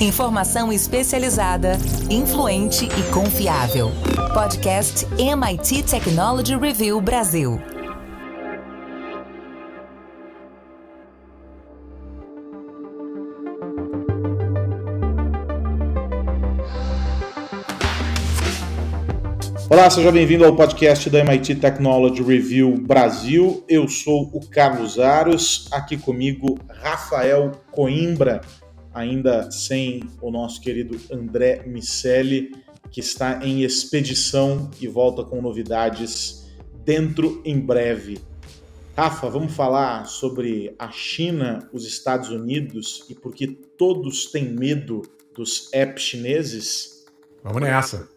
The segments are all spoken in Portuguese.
Informação especializada, influente e confiável. Podcast MIT Technology Review Brasil. Olá, seja bem-vindo ao podcast da MIT Technology Review Brasil. Eu sou o Carlos Aros, aqui comigo Rafael Coimbra, ainda sem o nosso querido André Miceli, que está em expedição e volta com novidades dentro em breve. Rafa, vamos falar sobre a China, os Estados Unidos e por que todos têm medo dos apps chineses? Vamos nessa.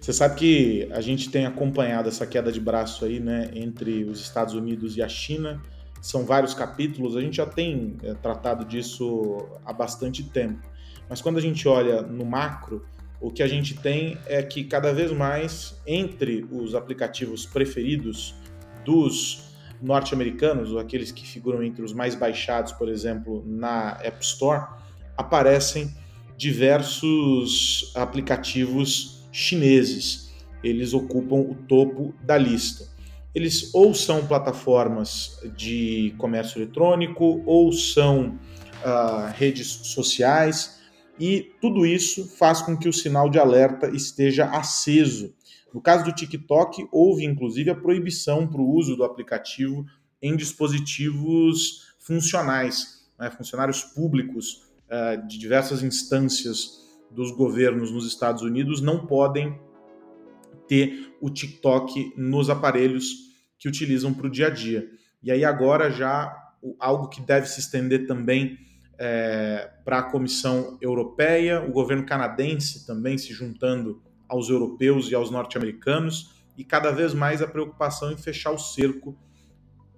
Você sabe que a gente tem acompanhado essa queda de braço aí, né, entre os Estados Unidos e a China. São vários capítulos, a gente já tem é, tratado disso há bastante tempo. Mas quando a gente olha no macro, o que a gente tem é que cada vez mais entre os aplicativos preferidos dos norte-americanos, ou aqueles que figuram entre os mais baixados, por exemplo, na App Store, aparecem diversos aplicativos chineses. Eles ocupam o topo da lista. Eles ou são plataformas de comércio eletrônico ou são uh, redes sociais, e tudo isso faz com que o sinal de alerta esteja aceso. No caso do TikTok, houve inclusive a proibição para o uso do aplicativo em dispositivos funcionais, né? funcionários públicos uh, de diversas instâncias dos governos nos Estados Unidos não podem ter o TikTok nos aparelhos que utilizam para o dia a dia. E aí agora já algo que deve se estender também é, para a Comissão Europeia, o governo canadense também se juntando aos europeus e aos norte-americanos, e cada vez mais a preocupação em fechar o cerco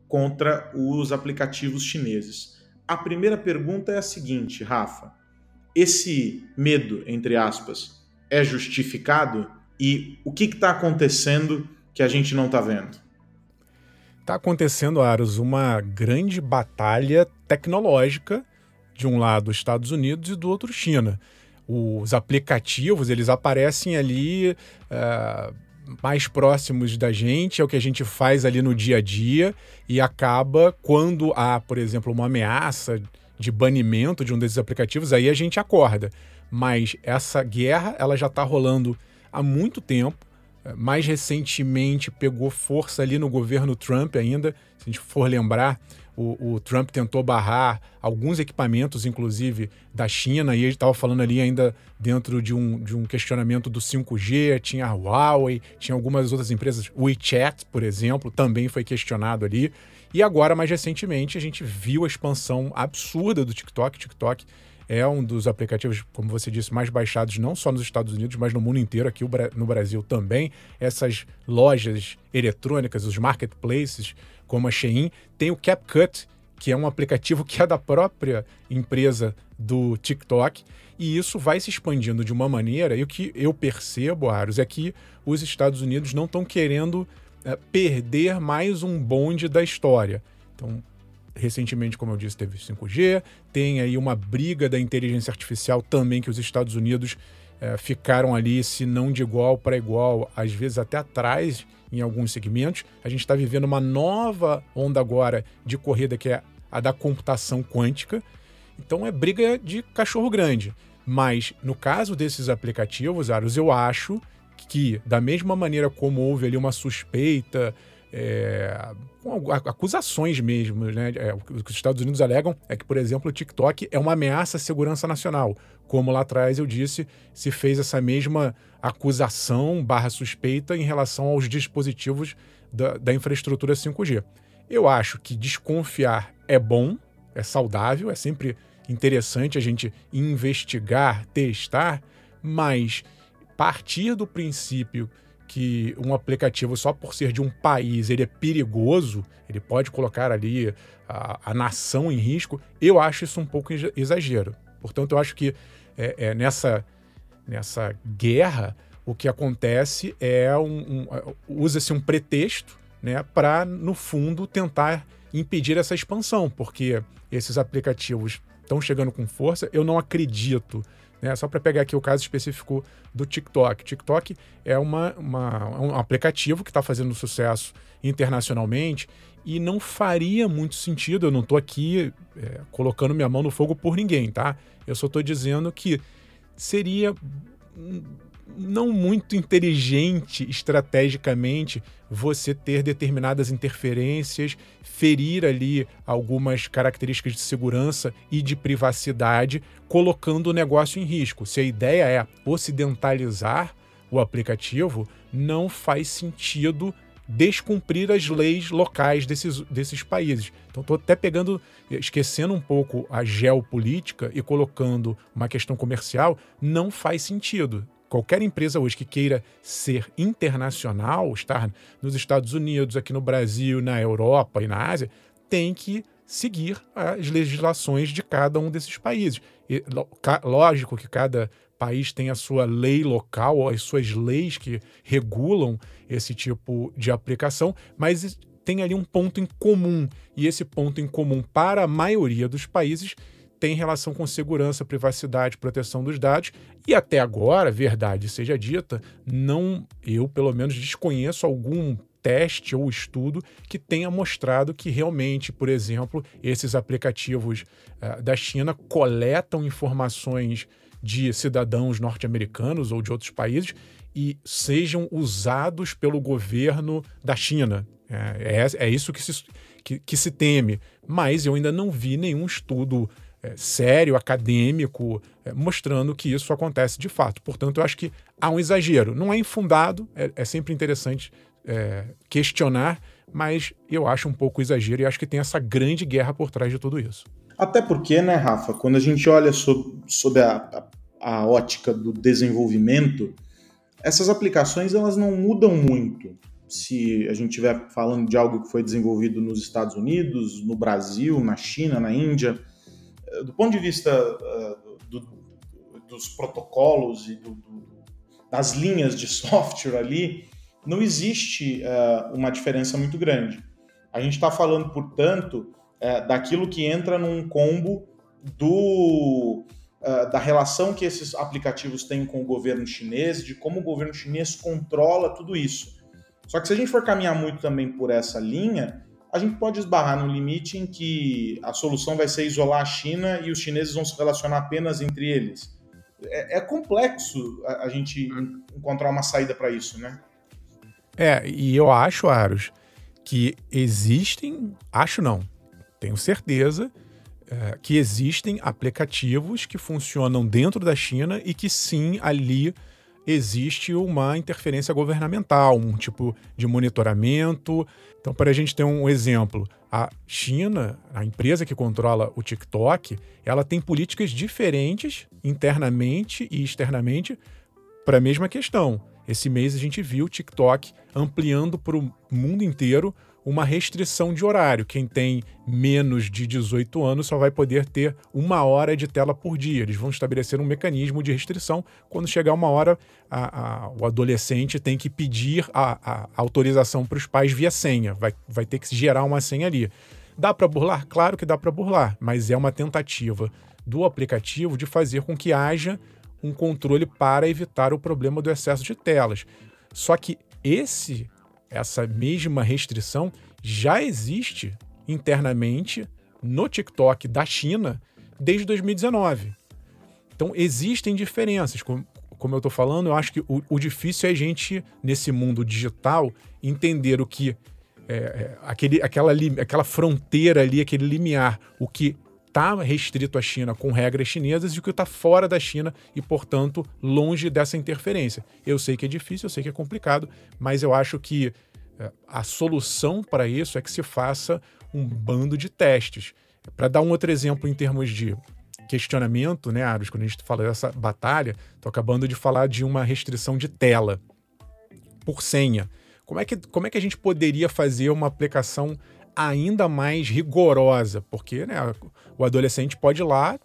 contra os aplicativos chineses. A primeira pergunta é a seguinte, Rafa esse medo, entre aspas, é justificado? E o que está acontecendo que a gente não está vendo? Está acontecendo, Aros, uma grande batalha tecnológica, de um lado Estados Unidos e do outro China. Os aplicativos, eles aparecem ali uh, mais próximos da gente, é o que a gente faz ali no dia a dia, e acaba quando há, por exemplo, uma ameaça de banimento de um desses aplicativos, aí a gente acorda. Mas essa guerra, ela já está rolando há muito tempo. Mais recentemente pegou força ali no governo Trump ainda. Se a gente for lembrar, o, o Trump tentou barrar alguns equipamentos, inclusive da China, e ele estava falando ali ainda dentro de um, de um questionamento do 5G, tinha a Huawei, tinha algumas outras empresas, o WeChat, por exemplo, também foi questionado ali. E agora, mais recentemente, a gente viu a expansão absurda do TikTok. TikTok é um dos aplicativos, como você disse, mais baixados não só nos Estados Unidos, mas no mundo inteiro, aqui no Brasil também. Essas lojas eletrônicas, os marketplaces, como a Shein, tem o CapCut, que é um aplicativo que é da própria empresa do TikTok, e isso vai se expandindo de uma maneira, e o que eu percebo, Aros, é que os Estados Unidos não estão querendo é, perder mais um bonde da história. Então, recentemente, como eu disse, teve 5G, tem aí uma briga da inteligência artificial também que os Estados Unidos é, ficaram ali, se não de igual para igual, às vezes até atrás em alguns segmentos. A gente está vivendo uma nova onda agora de corrida que é a da computação quântica. Então é briga de cachorro grande. Mas no caso desses aplicativos, Aros, eu acho que, da mesma maneira como houve ali uma suspeita, é, acusações mesmo, né? É, o que os Estados Unidos alegam é que, por exemplo, o TikTok é uma ameaça à segurança nacional. Como lá atrás eu disse, se fez essa mesma acusação barra suspeita em relação aos dispositivos da, da infraestrutura 5G. Eu acho que desconfiar é bom, é saudável, é sempre interessante a gente investigar, testar, mas partir do princípio que um aplicativo só por ser de um país ele é perigoso, ele pode colocar ali a, a nação em risco, eu acho isso um pouco exagero. Portanto, eu acho que é, é nessa, nessa guerra o que acontece é um, um usa-se um pretexto né, para, no fundo, tentar impedir essa expansão, porque esses aplicativos estão chegando com força. Eu não acredito. Né? Só para pegar aqui o caso específico do TikTok. TikTok é uma, uma um aplicativo que está fazendo sucesso internacionalmente e não faria muito sentido. Eu não estou aqui é, colocando minha mão no fogo por ninguém, tá? Eu só estou dizendo que seria não muito inteligente estrategicamente você ter determinadas interferências, ferir ali algumas características de segurança e de privacidade, colocando o negócio em risco. Se a ideia é ocidentalizar o aplicativo, não faz sentido descumprir as leis locais desses, desses países. Então, estou até pegando, esquecendo um pouco a geopolítica e colocando uma questão comercial, não faz sentido. Qualquer empresa hoje que queira ser internacional, estar nos Estados Unidos, aqui no Brasil, na Europa e na Ásia, tem que seguir as legislações de cada um desses países. E, lógico que cada país tem a sua lei local, as suas leis que regulam esse tipo de aplicação, mas tem ali um ponto em comum. E esse ponto em comum para a maioria dos países tem relação com segurança, privacidade, proteção dos dados. E até agora, verdade seja dita, não eu pelo menos desconheço algum teste ou estudo que tenha mostrado que realmente, por exemplo, esses aplicativos uh, da China coletam informações de cidadãos norte-americanos ou de outros países e sejam usados pelo governo da China. É, é, é isso que se, que, que, se teme. Mas eu ainda não vi nenhum estudo é, sério, acadêmico, é, mostrando que isso acontece de fato. Portanto, eu acho que há um exagero. Não é infundado, é, é sempre interessante é, questionar, mas eu acho um pouco exagero e acho que tem essa grande guerra por trás de tudo isso. Até porque, né, Rafa, quando a gente olha sob, a, a, a ótica do desenvolvimento, essas aplicações elas não mudam muito. Se a gente estiver falando de algo que foi desenvolvido nos Estados Unidos, no Brasil, na China, na Índia, do ponto de vista uh, do, dos protocolos e do, do, das linhas de software ali, não existe uh, uma diferença muito grande. A gente está falando, portanto, é, daquilo que entra num combo do uh, da relação que esses aplicativos têm com o governo chinês, de como o governo chinês controla tudo isso. Só que se a gente for caminhar muito também por essa linha, a gente pode esbarrar no limite em que a solução vai ser isolar a China e os chineses vão se relacionar apenas entre eles. É, é complexo a, a, gente encontrar uma saída para isso, né? É, e eu acho, Aros, que existem, acho não, tenho certeza é, que existem aplicativos que funcionam dentro da China e que sim, ali existe uma interferência governamental, um tipo de monitoramento. Então, para a gente ter um exemplo, a China, a empresa que controla o TikTok, ela tem políticas diferentes internamente e externamente para a mesma questão. Esse mês a gente viu o TikTok ampliando para o mundo inteiro uma restrição de horário. Quem tem menos de 18 anos só vai poder ter uma hora de tela por dia. Eles vão estabelecer um mecanismo de restrição. Quando chegar uma hora, a, a, o adolescente tem que pedir a, a autorização para os pais via senha. Vai, vai ter que gerar uma senha ali. Dá para burlar? Claro que dá para burlar, mas é uma tentativa do aplicativo de fazer com que haja um controle para evitar o problema do excesso de telas. Só que esse essa mesma restrição já existe internamente no TikTok da China desde 2019. Então, existem diferenças. Como, como eu estou falando, eu acho que o, o, difícil é a gente, nesse mundo digital, entender o que. É, é aquele, aquela, aquela fronteira ali, aquele limiar, o que está restrito à China com regras chinesas e o que está fora da China e, portanto, longe dessa interferência. Eu sei que é difícil, eu sei que é complicado, mas eu acho que é, a solução para isso é que se faça um bando de testes. Para dar um outro exemplo em termos de questionamento, né, Aros, quando a gente fala dessa batalha, estou acabando de falar de uma restrição de tela por senha. Como é que, como é que a gente poderia fazer uma aplicação ainda mais rigorosa, porque né, o adolescente pode ir lá,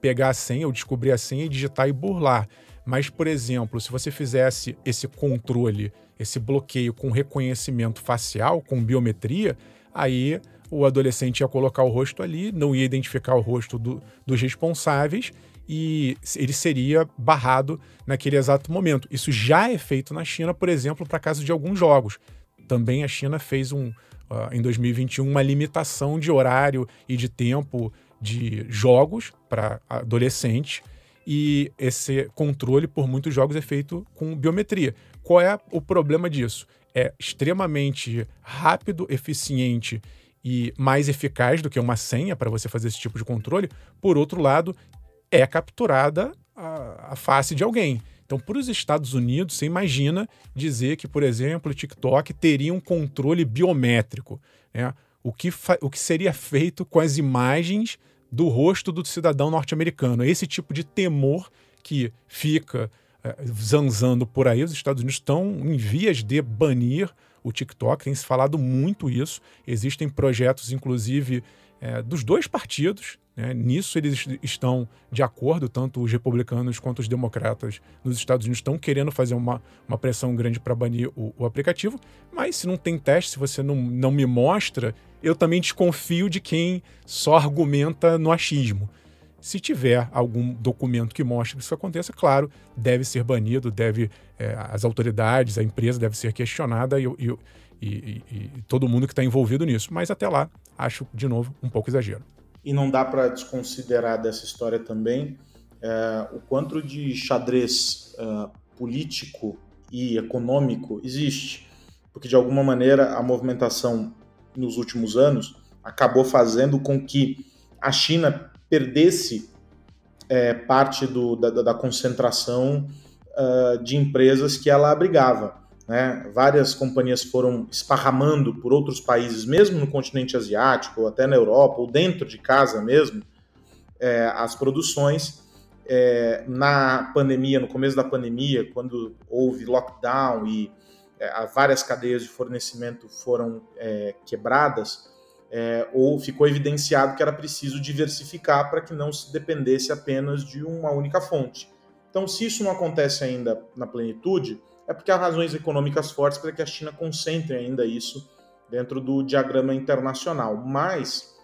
pegar a senha ou descobrir a senha e digitar e burlar. Mas, por exemplo, se você fizesse esse controle, esse bloqueio com reconhecimento facial, com biometria, aí o adolescente ia colocar o rosto ali, não ia identificar o rosto do, dos responsáveis e ele seria barrado naquele exato momento. Isso já é feito na China, por exemplo, para caso de alguns jogos. Também a China fez um, uh, em 2021 uma limitação de horário e de tempo de jogos para adolescentes e esse controle por muitos jogos é feito com biometria. Qual é o problema disso? É extremamente rápido, eficiente e mais eficaz do que uma senha para você fazer esse tipo de controle. Por outro lado, é capturada a, a face de alguém. Então, para os Estados Unidos, você imagina dizer que, por exemplo, o TikTok teria um controle biométrico. Né? O, que o que seria feito com as imagens do rosto do cidadão norte-americano? Esse tipo de temor que fica é, zanzando por aí. Os Estados Unidos estão em vias de banir o TikTok, tem se falado muito isso. Existem projetos, inclusive, é, dos dois partidos. Né? Nisso eles estão de acordo, tanto os republicanos quanto os democratas nos Estados Unidos estão querendo fazer uma, uma pressão grande para banir o, o, aplicativo. Mas se não tem teste, se você não, não me mostra, eu também desconfio de quem só argumenta no achismo. Se tiver algum documento que mostre que isso aconteça, claro, deve ser banido, deve é, as autoridades, a empresa deve ser questionada e, e, e, e todo mundo que está envolvido nisso. Mas até lá, acho, de novo, um pouco exagero. E não dá para desconsiderar dessa história também é, o quanto de xadrez é, político e econômico existe. Porque, de alguma maneira, a movimentação nos últimos anos acabou fazendo com que a China perdesse é, parte do, da, da, concentração uh, de empresas que ela abrigava. Né? Várias companhias foram esparramando por outros países, mesmo no continente asiático, ou até na Europa, ou dentro de casa mesmo, é, as produções. É, na pandemia, no começo da pandemia, quando houve lockdown e é, várias cadeias de fornecimento foram é, quebradas, é, ou ficou evidenciado que era preciso diversificar para que não se dependesse apenas de uma única fonte. Então, se isso não acontece ainda na plenitude, é porque há razões econômicas fortes para que a China concentre ainda isso dentro do diagrama internacional. Mas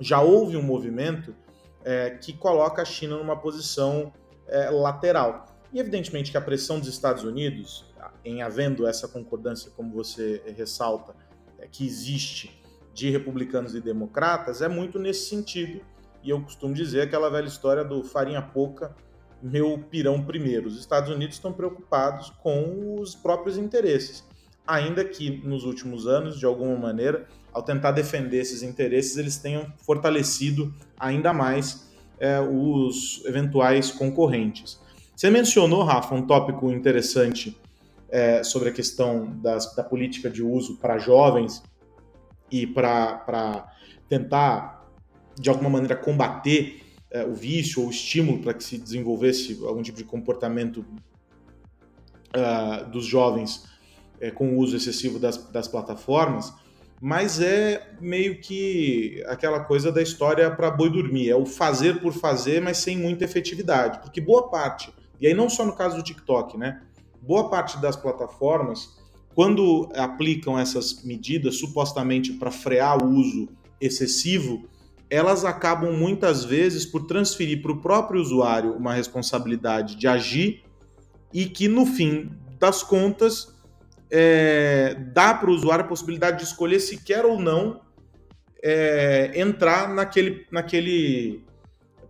já houve um movimento é, que coloca a China numa posição é, lateral. E evidentemente que a pressão dos Estados Unidos, em havendo essa concordância, como você ressalta, é, que existe de republicanos e democratas é muito nesse sentido. E eu costumo dizer aquela velha história do farinha pouca, meu pirão primeiro. Os Estados Unidos estão preocupados com os próprios interesses. Ainda que nos últimos anos, de alguma maneira, ao tentar defender esses interesses, eles tenham fortalecido ainda mais é, os eventuais concorrentes. Você mencionou, Rafa, um tópico interessante é, sobre a questão das, da política de uso para jovens e para tentar, de alguma maneira, combater é, o vício ou o estímulo para que se desenvolvesse algum tipo de comportamento uh, dos jovens é, com o uso excessivo das, das plataformas, mas é meio que aquela coisa da história para boi dormir, é o fazer por fazer, mas sem muita efetividade, porque boa parte, e aí não só no caso do TikTok, né? Boa parte das plataformas quando aplicam essas medidas supostamente para frear o uso excessivo, elas acabam muitas vezes por transferir para o próprio usuário uma responsabilidade de agir e que no fim das contas é, dá para o usuário a possibilidade de escolher se quer ou não é, entrar naquele, naquele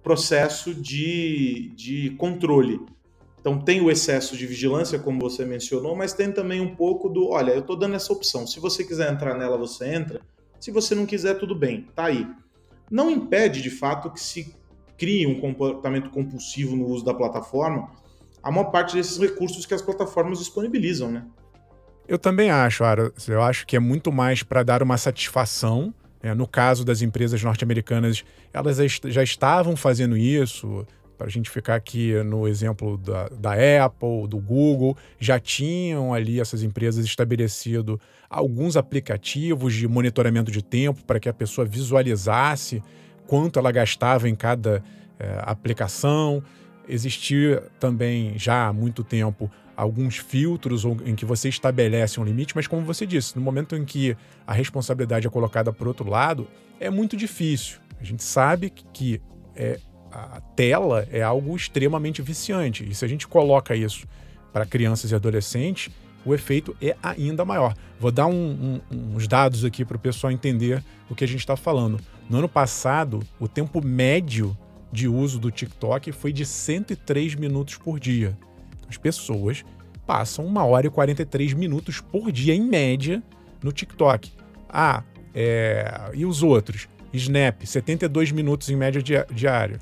processo de, de controle. Então tem o excesso de vigilância, como você mencionou, mas tem também um pouco do, olha, eu estou dando essa opção. Se você quiser entrar nela, você entra. Se você não quiser, tudo bem, tá aí. Não impede, de fato, que se crie um comportamento compulsivo no uso da plataforma, a maior parte desses recursos que as plataformas disponibilizam, né? Eu também acho, Ara. Eu acho que é muito mais para dar uma satisfação. É, no caso das empresas norte-americanas, elas já estavam fazendo isso para a gente ficar aqui no exemplo da, da Apple, do Google, já tinham ali essas empresas estabelecido alguns aplicativos de monitoramento de tempo para que a pessoa visualizasse quanto ela gastava em cada é, aplicação. Existia também já há muito tempo alguns filtros em que você estabelece um limite, mas como você disse, no momento em que a responsabilidade é colocada por outro lado, é muito difícil. A gente sabe que é, a tela é algo extremamente viciante. E se a gente coloca isso para crianças e adolescentes, o efeito é ainda maior. Vou dar um, um, uns dados aqui para o pessoal entender o que a gente está falando. No ano passado, o tempo médio de uso do TikTok foi de 103 minutos por dia. As pessoas passam uma hora e 43 minutos por dia, em média, no TikTok. Ah, é... e os outros? Snap, 72 minutos em média diária.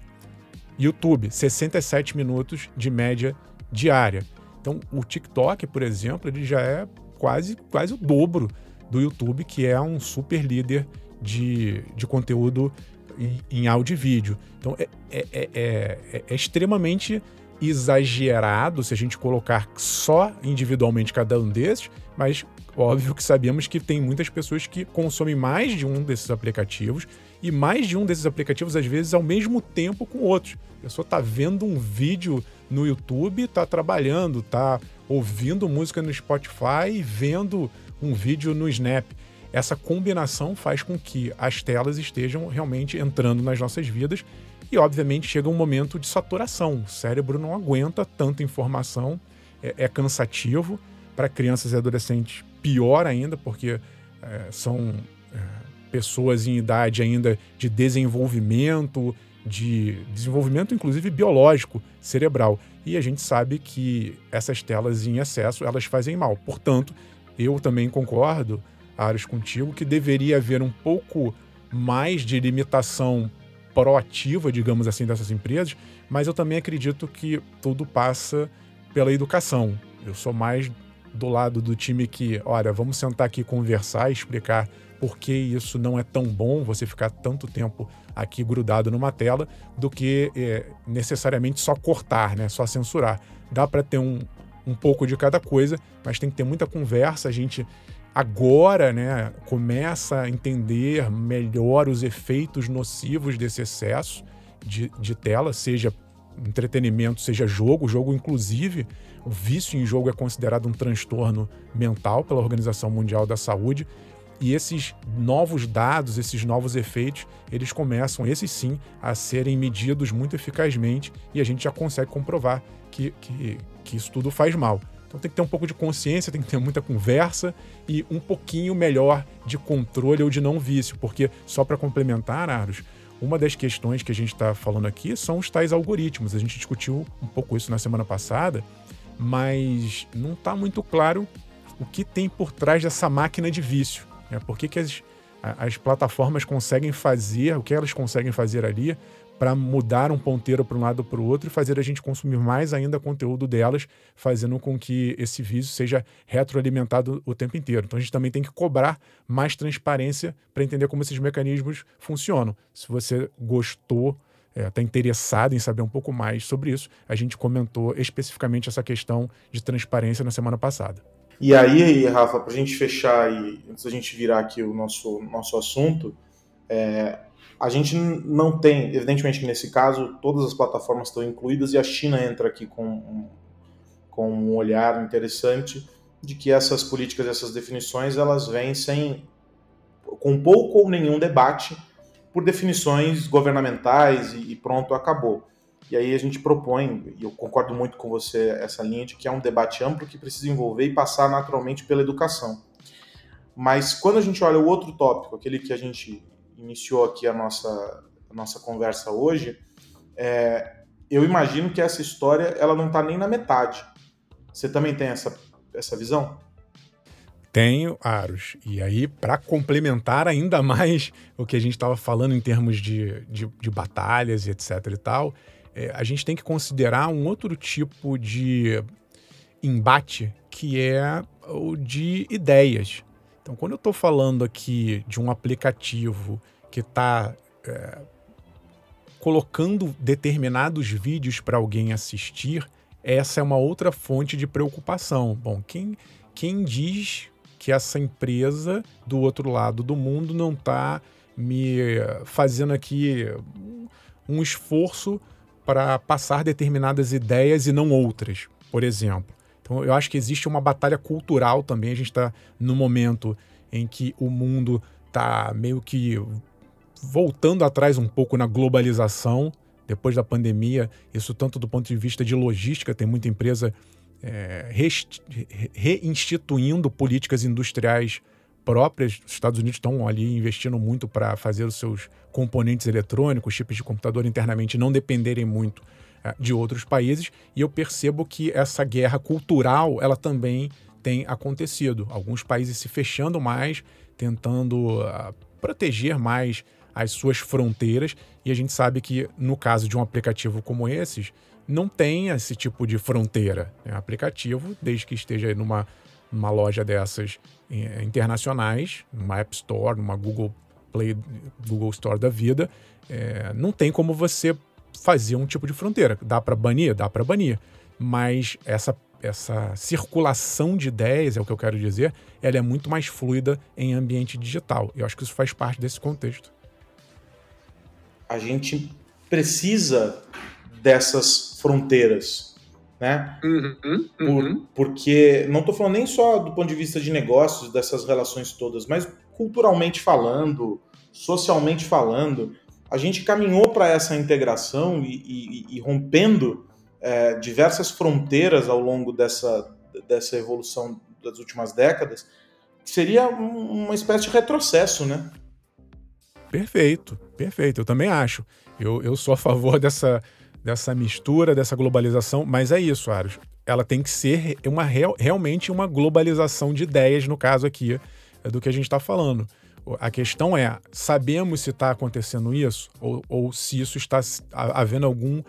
YouTube, 67 minutos de média diária. Então, o TikTok, por exemplo, ele já é quase, quase o dobro do YouTube, que é um super líder de, de conteúdo em, em áudio e vídeo. Então, é, é, é, é, extremamente exagerado se a gente colocar só individualmente cada um desses, mas óbvio que sabemos que tem muitas pessoas que consomem mais de um desses aplicativos e mais de um desses aplicativos, às vezes, ao mesmo tempo com outros. A pessoa está vendo um vídeo no YouTube, está trabalhando, está ouvindo música no Spotify e vendo um vídeo no Snap. Essa combinação faz com que as telas estejam realmente entrando nas nossas vidas e, obviamente, chega um momento de saturação. O cérebro não aguenta tanta informação, é, é cansativo. Para crianças e adolescentes, pior ainda, porque é, são pessoas em idade ainda de desenvolvimento, de desenvolvimento inclusive biológico, cerebral. E a gente sabe que essas telas em excesso, elas fazem mal. Portanto, eu também concordo, Aros, contigo, que deveria haver um pouco mais de limitação proativa, digamos assim, dessas empresas, mas eu também acredito que tudo passa pela educação. Eu sou mais do lado do time que, olha, vamos sentar aqui conversar, explicar por que isso não é tão bom, você ficar tanto tempo aqui grudado numa tela, do que é, necessariamente só cortar, né? só censurar. Dá para ter um, um pouco de cada coisa, mas tem que ter muita conversa. A gente agora né, começa a entender melhor os efeitos nocivos desse excesso de, de tela, seja entretenimento, seja jogo. O jogo, inclusive, o vício em jogo é considerado um transtorno mental pela Organização Mundial da Saúde. E esses novos dados, esses novos efeitos, eles começam, esses sim, a serem medidos muito eficazmente e a gente já consegue comprovar que, que, que isso tudo faz mal. Então tem que ter um pouco de consciência, tem que ter muita conversa e um pouquinho melhor de controle ou de não vício, porque só para complementar, Aros, uma das questões que a gente está falando aqui são os tais algoritmos. A gente discutiu um pouco isso na semana passada, mas não está muito claro o que tem por trás dessa máquina de vício. Né? Por que, que as, as plataformas conseguem fazer, o que elas conseguem fazer ali para mudar um ponteiro para um lado para o outro e fazer a gente consumir mais ainda conteúdo delas, fazendo com que esse vício seja retroalimentado o tempo inteiro. Então a gente também tem que cobrar mais transparência para entender como esses mecanismos funcionam. Se você gostou, está é, tá interessado em saber um pouco mais sobre isso, a gente comentou especificamente essa questão de transparência na semana passada. E aí, Rafa, para a gente fechar e antes da gente virar aqui o nosso, nosso assunto, é, a gente não tem, evidentemente que nesse caso todas as plataformas estão incluídas e a China entra aqui com um, com um olhar interessante de que essas políticas, essas definições, elas vêm sem com pouco ou nenhum debate por definições governamentais e, e pronto, acabou. E aí a gente propõe, e eu concordo muito com você, essa linha de que é um debate amplo que precisa envolver e passar naturalmente pela educação. Mas quando a gente olha o outro tópico, aquele que a gente iniciou aqui a nossa, a nossa conversa hoje, é, eu imagino que essa história ela não está nem na metade. Você também tem essa, essa visão? Tenho, Aros. E aí, para complementar ainda mais o que a gente estava falando em termos de, de, de batalhas e etc e tal, é, a gente tem que considerar um outro tipo de embate que é o de ideias. Então, quando eu estou falando aqui de um aplicativo que está é, colocando determinados vídeos para alguém assistir, essa é uma outra fonte de preocupação. Bom, quem, quem diz que essa empresa do outro lado do mundo não está me fazendo aqui um esforço para passar determinadas ideias e não outras. Por exemplo, Então eu acho que existe uma batalha cultural também. A gente está no momento em que o mundo está meio que voltando atrás um pouco na globalização depois da pandemia. Isso tanto do ponto de vista de logística, tem muita empresa é, reinstituindo políticas industriais próprias. Os Estados Unidos estão ali investindo muito para fazer os seus componentes eletrônicos, chips de computador internamente não dependerem muito é, de outros países. E eu percebo que essa guerra cultural ela também tem acontecido. Alguns países se fechando mais, tentando uh, proteger mais as suas fronteiras. E a gente sabe que no caso de um aplicativo como esses, não tem esse tipo de fronteira. É um aplicativo, desde que esteja numa, numa loja dessas internacionais, numa App Store, numa Google Play, Google Store da vida, é, não tem como você fazer um tipo de fronteira. Dá para banir? Dá para banir. Mas essa, essa circulação de ideias, é o que eu quero dizer, ela é muito mais fluida em ambiente digital. Eu acho que isso faz parte desse contexto. A gente precisa dessas fronteiras, né? Uhum, uhum. Por, porque não estou falando nem só do ponto de vista de negócios dessas relações todas, mas culturalmente falando, socialmente falando, a gente caminhou para essa integração e, e, e rompendo é, diversas fronteiras ao longo dessa, dessa evolução das últimas décadas, que seria uma espécie de retrocesso, né? Perfeito, perfeito. Eu também acho. Eu, eu sou a favor dessa, dessa mistura, dessa globalização, mas é isso, Aros. Ela tem que ser uma real, realmente uma globalização de ideias, no caso aqui, é do que a gente está falando. A questão é: sabemos se está acontecendo isso ou, ou se isso está havendo algum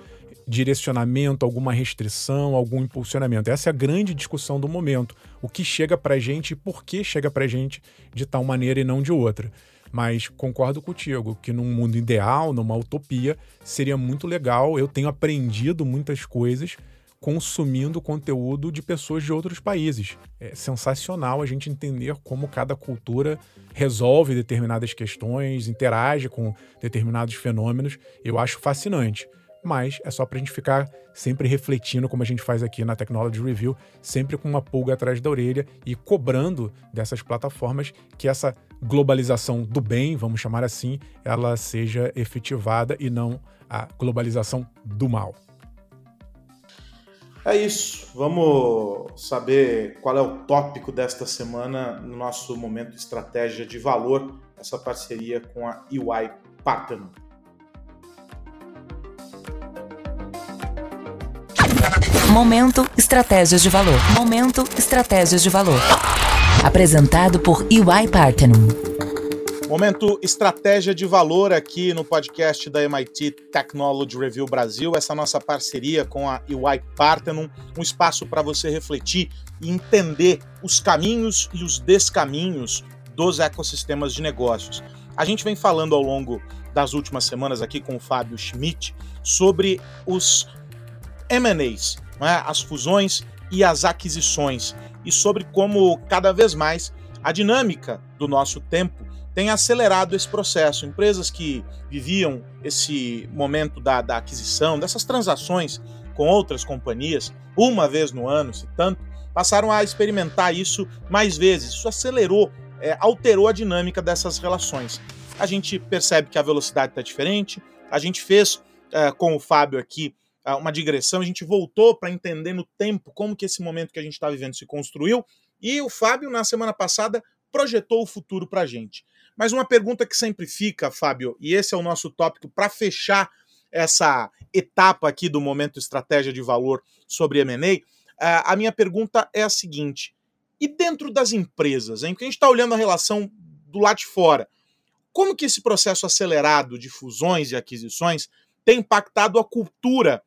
direcionamento, alguma restrição, algum impulsionamento. Essa é a grande discussão do momento. O que chega para gente e por que chega para gente de tal maneira e não de outra. Mas concordo contigo que num mundo ideal, numa utopia, seria muito legal. Eu tenho aprendido muitas coisas consumindo conteúdo de pessoas de outros países. É sensacional a gente entender como cada cultura resolve determinadas questões, interage com determinados fenômenos. Eu acho fascinante mas é só para a gente ficar sempre refletindo, como a gente faz aqui na Technology Review, sempre com uma pulga atrás da orelha e cobrando dessas plataformas que essa globalização do bem, vamos chamar assim, ela seja efetivada e não a globalização do mal. É isso. Vamos saber qual é o tópico desta semana no nosso momento estratégia de valor, essa parceria com a UI Partner. Momento Estratégias de Valor. Momento Estratégias de Valor. Apresentado por EY Parthenon. Momento Estratégia de Valor aqui no podcast da MIT Technology Review Brasil, essa nossa parceria com a EY Parthenon, um espaço para você refletir e entender os caminhos e os descaminhos dos ecossistemas de negócios. A gente vem falando ao longo das últimas semanas aqui com o Fábio Schmidt sobre os M&As, né, as fusões e as aquisições, e sobre como cada vez mais a dinâmica do nosso tempo tem acelerado esse processo. Empresas que viviam esse momento da, da aquisição, dessas transações com outras companhias, uma vez no ano, se tanto, passaram a experimentar isso mais vezes. Isso acelerou, é, alterou a dinâmica dessas relações. A gente percebe que a velocidade está diferente. A gente fez é, com o Fábio aqui uma digressão, a gente voltou para entender no tempo como que esse momento que a gente está vivendo se construiu, e o Fábio, na semana passada, projetou o futuro para a gente. Mas uma pergunta que sempre fica, Fábio, e esse é o nosso tópico para fechar essa etapa aqui do momento estratégia de valor sobre M&A, a minha pergunta é a seguinte, e dentro das empresas, hein, porque a gente está olhando a relação do lado de fora, como que esse processo acelerado de fusões e aquisições tem impactado a cultura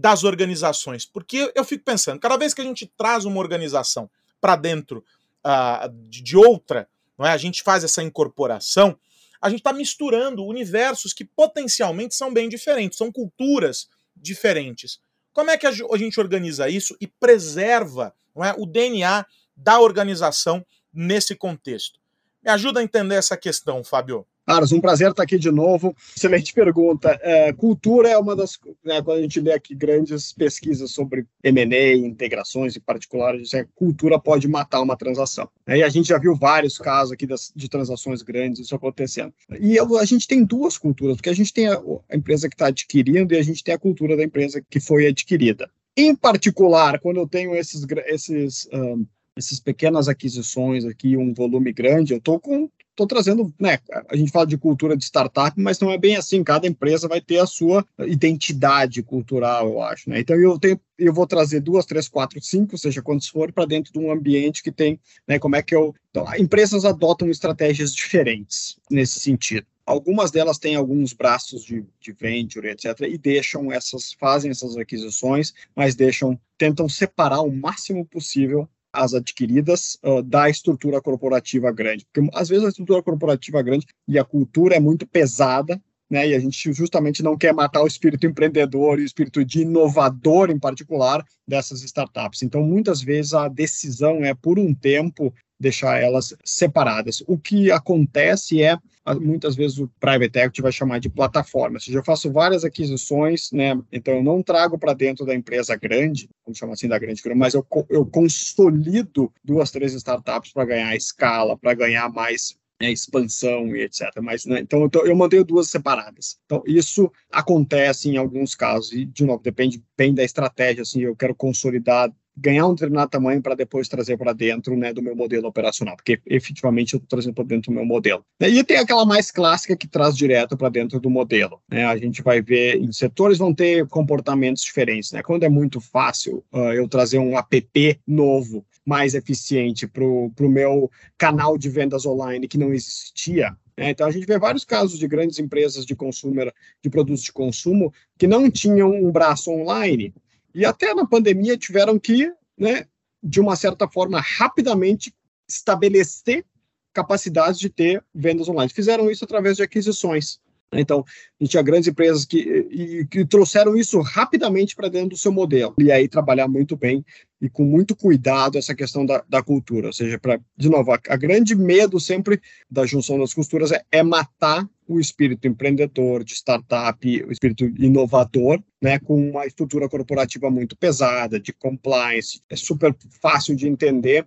das organizações. Porque eu fico pensando, cada vez que a gente traz uma organização para dentro uh, de outra, não é? a gente faz essa incorporação, a gente está misturando universos que potencialmente são bem diferentes, são culturas diferentes. Como é que a gente organiza isso e preserva não é, o DNA da organização nesse contexto? Me ajuda a entender essa questão, Fábio. Carlos, um prazer estar aqui de novo. Excelente pergunta. É, cultura é uma das. Né, quando a gente lê aqui grandes pesquisas sobre M&A, integrações em particular, que cultura pode matar uma transação. E a gente já viu vários casos aqui das, de transações grandes isso acontecendo. E eu, a gente tem duas culturas, porque a gente tem a, a empresa que está adquirindo e a gente tem a cultura da empresa que foi adquirida. Em particular, quando eu tenho esses, esses um, essas pequenas aquisições aqui, um volume grande, eu estou com estou trazendo, né? A gente fala de cultura de startup, mas não é bem assim. Cada empresa vai ter a sua identidade cultural, eu acho, né? Então eu tenho, eu vou trazer duas, três, quatro, cinco, seja quantos for, para dentro de um ambiente que tem, né? Como é que eu? Então, empresas adotam estratégias diferentes nesse sentido. Algumas delas têm alguns braços de, de venture, etc., e deixam essas, fazem essas aquisições, mas deixam, tentam separar o máximo possível as adquiridas uh, da estrutura corporativa grande. Porque às vezes a estrutura corporativa grande e a cultura é muito pesada, né? E a gente justamente não quer matar o espírito empreendedor e o espírito de inovador em particular dessas startups. Então, muitas vezes a decisão é por um tempo deixar elas separadas. O que acontece é muitas vezes o private equity vai chamar de plataforma. Ou seja, eu faço várias aquisições, né? Então eu não trago para dentro da empresa grande, vamos chamar assim da grande, mas eu, eu consolido duas, três startups para ganhar escala, para ganhar mais né, expansão e etc. Mas, né, então, eu, eu mantenho duas separadas. Então, isso acontece em alguns casos, e, de novo, depende bem da estratégia, assim, eu quero consolidar ganhar um determinado tamanho para depois trazer para dentro né, do meu modelo operacional, porque efetivamente eu estou trazendo para dentro do meu modelo. E tem aquela mais clássica que traz direto para dentro do modelo. Né? A gente vai ver em setores vão ter comportamentos diferentes. Né? Quando é muito fácil uh, eu trazer um app novo, mais eficiente para o meu canal de vendas online que não existia, né? então, a gente vê vários casos de grandes empresas de consumer, de produtos de consumo, que não tinham um braço online, e até na pandemia tiveram que, né, de uma certa forma, rapidamente estabelecer capacidades de ter vendas online. Fizeram isso através de aquisições. Então, a gente tinha grandes empresas que, e, que trouxeram isso rapidamente para dentro do seu modelo. E aí trabalhar muito bem e com muito cuidado essa questão da, da cultura. Ou seja, para, de novo, a, a, grande medo sempre da junção das costuras é, é, matar o espírito empreendedor, de startup, o espírito inovador, né, com uma estrutura corporativa muito pesada, de compliance. É super fácil de entender.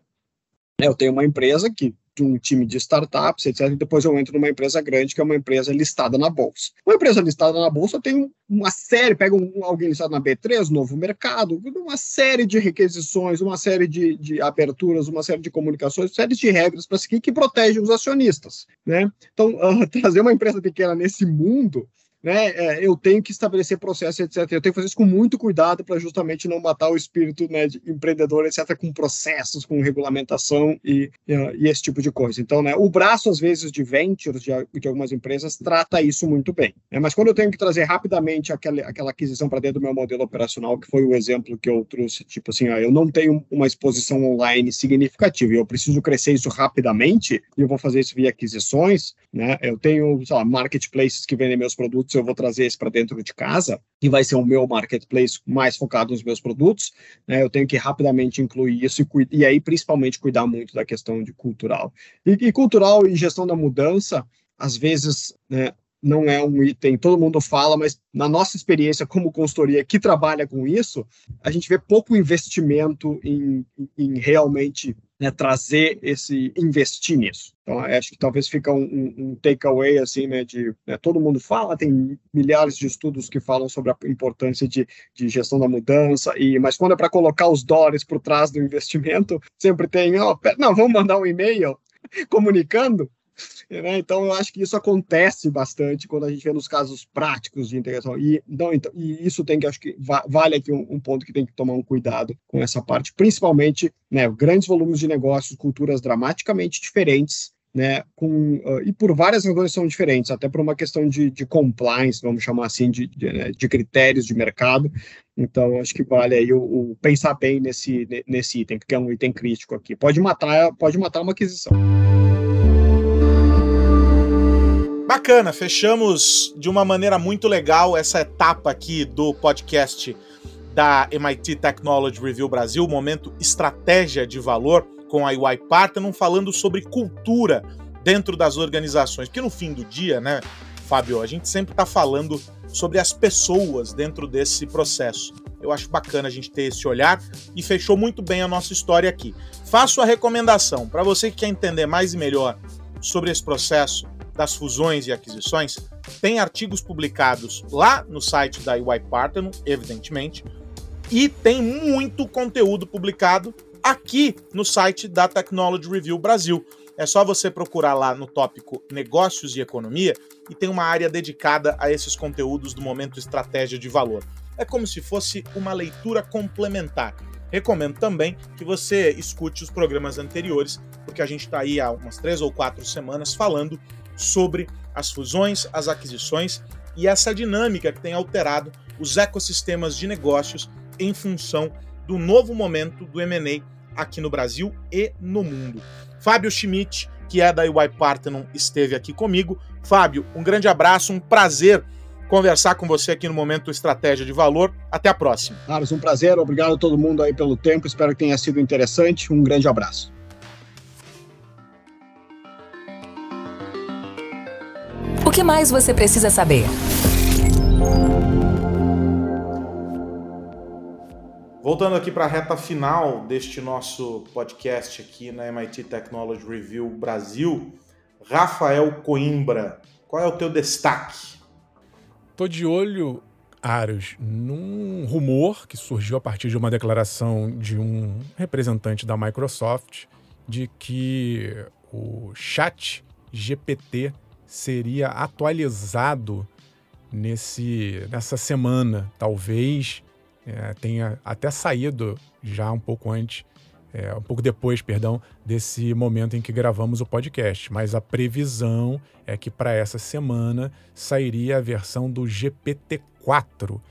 Eu tenho uma empresa que de um time de startups, etc. Depois eu entro numa empresa grande, que é uma empresa listada na bolsa. Uma empresa listada na bolsa tem uma série, pega um, alguém listado na B3, novo mercado, uma série de requisições, uma série de, de aberturas, uma série de comunicações, uma série de regras para seguir que protegem os acionistas. Né? Então, uh, trazer uma empresa pequena nesse mundo né, é, eu tenho que estabelecer processos, etc. Eu tenho que fazer isso com muito cuidado para justamente não matar o espírito né, de empreendedor, etc., com processos, com regulamentação e, e, esse tipo de coisa. Então, né, o braço, às vezes, de ventures de, de algumas empresas trata isso muito bem. Né? Mas quando eu tenho que trazer rapidamente aquela, aquela aquisição para dentro do meu modelo operacional, que foi o exemplo que eu trouxe, tipo assim, ó, eu não tenho uma exposição online significativa e eu preciso crescer isso rapidamente, e eu vou fazer isso via aquisições, né? Eu tenho, sei lá, marketplaces que vendem meus produtos produtos eu vou trazer esse para dentro de casa, que vai ser o meu marketplace mais focado nos meus produtos, né, eu tenho que rapidamente incluir isso e, e, aí principalmente cuidar muito da questão de cultural. E, e cultural e gestão da mudança, às vezes, né, não é um item, todo mundo fala, mas na nossa experiência como consultoria que trabalha com isso, a gente vê pouco investimento em, em realmente né, trazer esse, investir nisso. Então, acho que talvez fica um, um, takeaway, assim, né, de né, todo mundo fala, tem milhares de estudos que falam sobre a importância de, de gestão da mudança, e mas quando é para colocar os dólares por trás do investimento, sempre tem, ó, oh, não, vamos mandar um e-mail comunicando? Então, eu acho que isso acontece bastante quando a gente vê nos casos práticos de integração. E, não, então, e isso tem que, acho que va vale aqui um, um, ponto que tem que tomar um cuidado com essa parte, principalmente né, grandes volumes de negócios, culturas dramaticamente diferentes. Né, com, uh, e por várias razões são diferentes, até por uma questão de, de compliance, vamos chamar assim, de, de, né, de, critérios de mercado. Então, acho que vale aí o, o pensar bem nesse, nesse item, porque é um item crítico aqui. Pode matar, pode matar uma aquisição. Bacana, fechamos de uma maneira muito legal essa etapa aqui do podcast da MIT Technology Review Brasil, momento estratégia de valor com a UI Partner, falando sobre cultura dentro das organizações. Porque no fim do dia, né, Fábio, a gente sempre está falando sobre as pessoas dentro desse processo. Eu acho bacana a gente ter esse olhar e fechou muito bem a nossa história aqui. Faço a recomendação para você que quer entender mais e melhor sobre esse processo das fusões e aquisições, tem artigos publicados lá no site da EY Partner, evidentemente, e tem muito conteúdo publicado aqui no site da Technology Review Brasil. É só você procurar lá no tópico Negócios e Economia e tem uma área dedicada a esses conteúdos do momento Estratégia de Valor. É como se fosse uma leitura complementar. Recomendo também que você escute os programas anteriores, porque a gente está aí há umas três ou quatro semanas falando sobre as fusões, as aquisições e essa dinâmica que tem alterado os ecossistemas de negócios em função do novo momento do M&A aqui no Brasil e no mundo. Fábio Schmidt, que é da UI Parthenon, esteve aqui comigo. Fábio, um grande abraço, um prazer conversar com você aqui no Momento Estratégia de Valor. Até a próxima. Carlos, um prazer. Obrigado a todo mundo aí pelo tempo. Espero que tenha sido interessante. Um grande abraço. Que mais você precisa saber? Voltando aqui para a reta final deste nosso podcast aqui na MIT Technology Review Brasil, Rafael Coimbra, qual é o teu destaque? Tô de olho, Aros, num rumor que surgiu a partir de uma declaração de um representante da Microsoft de que o Chat GPT seria atualizado nesse, nessa semana, talvez é, tenha até saído já um pouco antes, é, um pouco depois, perdão, desse momento em que gravamos o podcast. Mas a previsão é que para essa semana sairia a versão do GPT-4.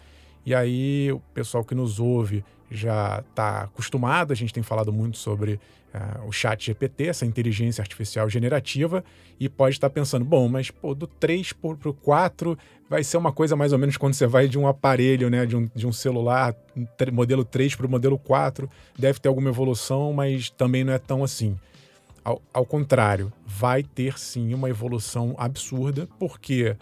E aí o pessoal que nos ouve já está acostumado, a gente tem falado muito sobre uh, o chat GPT, essa inteligência artificial generativa, e pode estar pensando, bom, mas pô, do 3 para o 4 vai ser uma coisa mais ou menos quando você vai de um aparelho, né, de um, de um celular, modelo 3 para o modelo 4, deve ter alguma evolução, mas também não é tão assim. Ao, ao contrário, vai ter sim uma evolução absurda, porque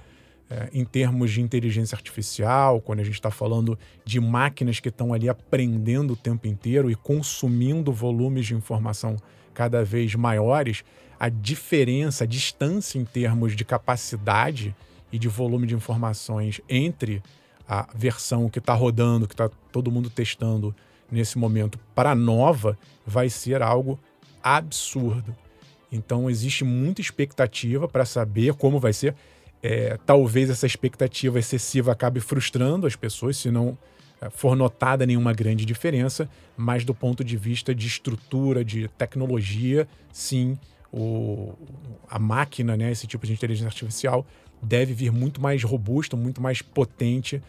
é, em termos de inteligência artificial, quando a gente está falando de máquinas que estão ali aprendendo o tempo inteiro e consumindo volumes de informação cada vez maiores, a diferença, a distância em termos de capacidade e de volume de informações entre a versão que está rodando, que está todo mundo testando nesse momento, para a nova, vai ser algo absurdo. Então, existe muita expectativa para saber como vai ser é, talvez essa expectativa excessiva acabe frustrando as pessoas se não é, for notada nenhuma grande diferença, mas do ponto de vista de estrutura, de tecnologia, sim, o, a máquina, né, esse tipo de inteligência artificial, deve vir muito mais robusta, muito mais potente,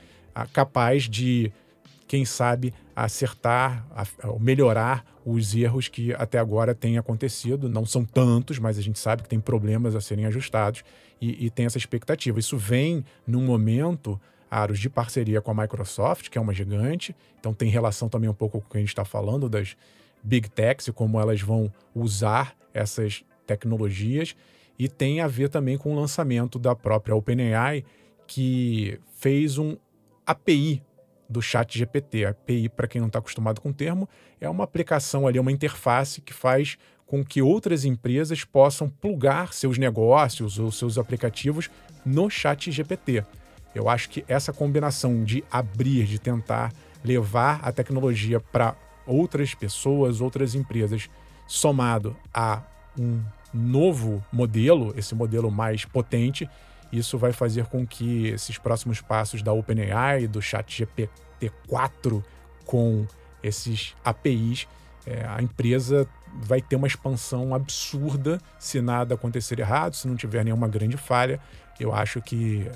capaz de, quem sabe, acertar, melhorar os erros que até agora têm acontecido. Não são tantos, mas a gente sabe que tem problemas a serem ajustados e, e tem essa expectativa. Isso vem num momento, Aros, de parceria com a Microsoft, que é uma gigante, então tem relação também um pouco com o que a gente está falando das Big Techs e como elas vão usar essas tecnologias, e tem a ver também com o lançamento da própria OpenAI, que fez um API do Chat GPT. A API, para quem não está acostumado com o termo, é uma aplicação ali, uma interface que faz com que outras empresas possam plugar seus negócios ou seus aplicativos no Chat GPT. Eu acho que essa combinação de abrir, de tentar levar a tecnologia para outras pessoas, outras empresas, somado a um novo modelo, esse modelo mais potente, isso vai fazer com que esses próximos passos da OpenAI, do ChatGPT-4 com esses APIs, é, a empresa vai ter uma expansão absurda se nada acontecer errado, se não tiver nenhuma grande falha. Eu acho que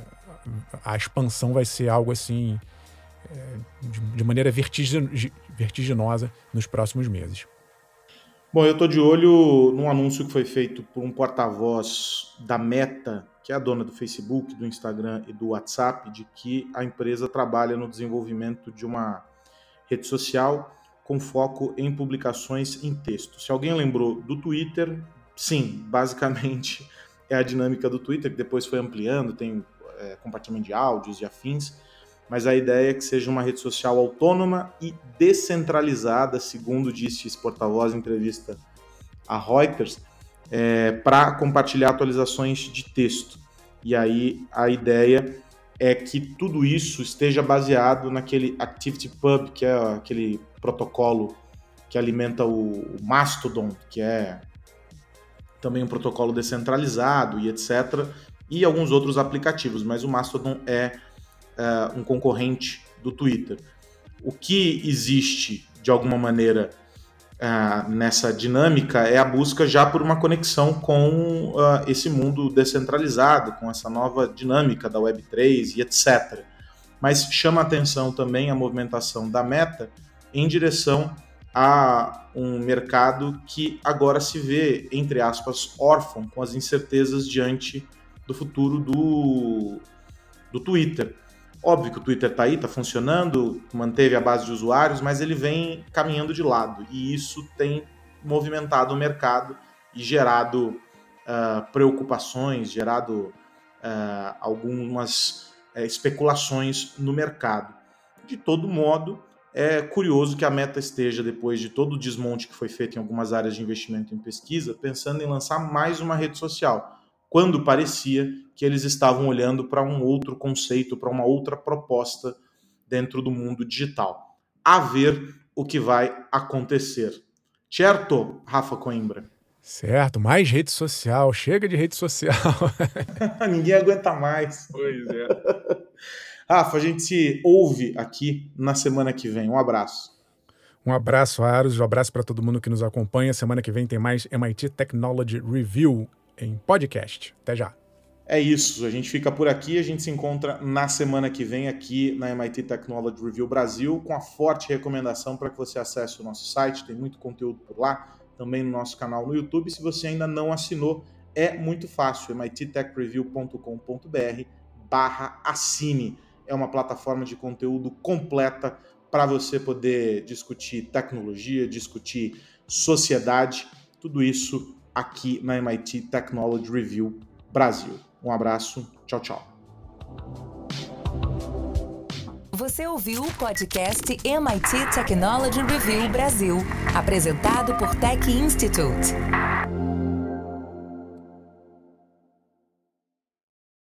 a expansão vai ser algo assim é, de maneira vertiginosa nos próximos meses. Bom, eu estou de olho num anúncio que foi feito por um porta-voz da Meta, que é a dona do Facebook, do Instagram e do WhatsApp, de que a empresa trabalha no desenvolvimento de uma rede social com foco em publicações em texto. Se alguém lembrou do Twitter, sim, basicamente é a dinâmica do Twitter, que depois foi ampliando, tem é, compartilhamento de áudios e afins, mas a ideia é que seja uma rede social autônoma e descentralizada, segundo disse esse porta-voz em entrevista a Reuters, é, para compartilhar atualizações de texto. E aí a ideia é que tudo isso esteja baseado naquele ActivityPub, que é aquele protocolo que alimenta o Mastodon, que é também um protocolo descentralizado e etc. E alguns outros aplicativos, mas o Mastodon é uh, um concorrente do Twitter. O que existe de alguma maneira uh, nessa dinâmica é a busca já por uma conexão com uh, esse mundo descentralizado, com essa nova dinâmica da Web3 e etc. Mas chama atenção também a movimentação da Meta em direção a um mercado que agora se vê, entre aspas, órfão, com as incertezas diante do futuro do, do Twitter. Óbvio que o Twitter está aí, está funcionando, manteve a base de usuários, mas ele vem caminhando de lado e isso tem movimentado o mercado e gerado uh, preocupações, gerado uh, algumas uh, especulações no mercado. De todo modo, é curioso que a Meta esteja, depois de todo o desmonte que foi feito em algumas áreas de investimento em pesquisa, pensando em lançar mais uma rede social quando parecia que eles estavam olhando para um outro conceito, para uma outra proposta dentro do mundo digital. A ver o que vai acontecer. Certo, Rafa Coimbra? Certo, mais rede social, chega de rede social. Ninguém aguenta mais. Pois é. Rafa, a gente se ouve aqui na semana que vem. Um abraço. Um abraço, Aros, um abraço para todo mundo que nos acompanha. Semana que vem tem mais MIT Technology Review em podcast. Até já. É isso, a gente fica por aqui, a gente se encontra na semana que vem aqui na MIT Technology Review Brasil, com a forte recomendação para que você acesse o nosso site, tem muito conteúdo por lá, também no nosso canal no YouTube. Se você ainda não assinou, é muito fácil, mittechreview.com.br barra assine. É uma plataforma de conteúdo completa para você poder discutir tecnologia, discutir sociedade, tudo isso aqui na MIT Technology Review Brasil. Um abraço, tchau, tchau. Você ouviu o podcast MIT Technology Review Brasil, apresentado por Tech Institute.